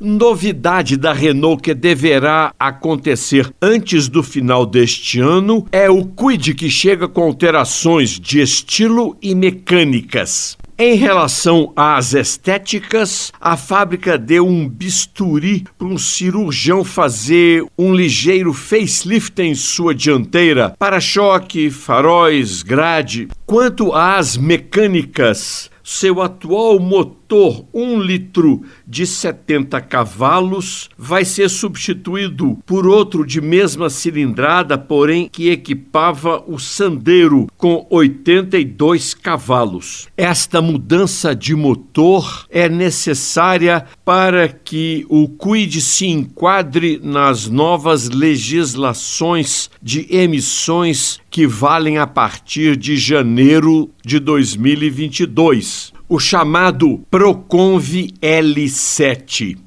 Novidade da Renault que deverá acontecer antes do final deste ano é o Quid que chega com alterações de estilo e mecânicas. Em relação às estéticas, a fábrica deu um bisturi para um cirurgião fazer um ligeiro facelift em sua dianteira, para-choque, faróis, grade. Quanto às mecânicas, seu atual motor 1 litro de 70 cavalos vai ser substituído por outro de mesma cilindrada, porém que equipava o Sandero com 82 cavalos. Esta mudança de motor é necessária para que o Quid se enquadre nas novas legislações de emissões que valem a partir de janeiro de 2022 o chamado Proconv L7.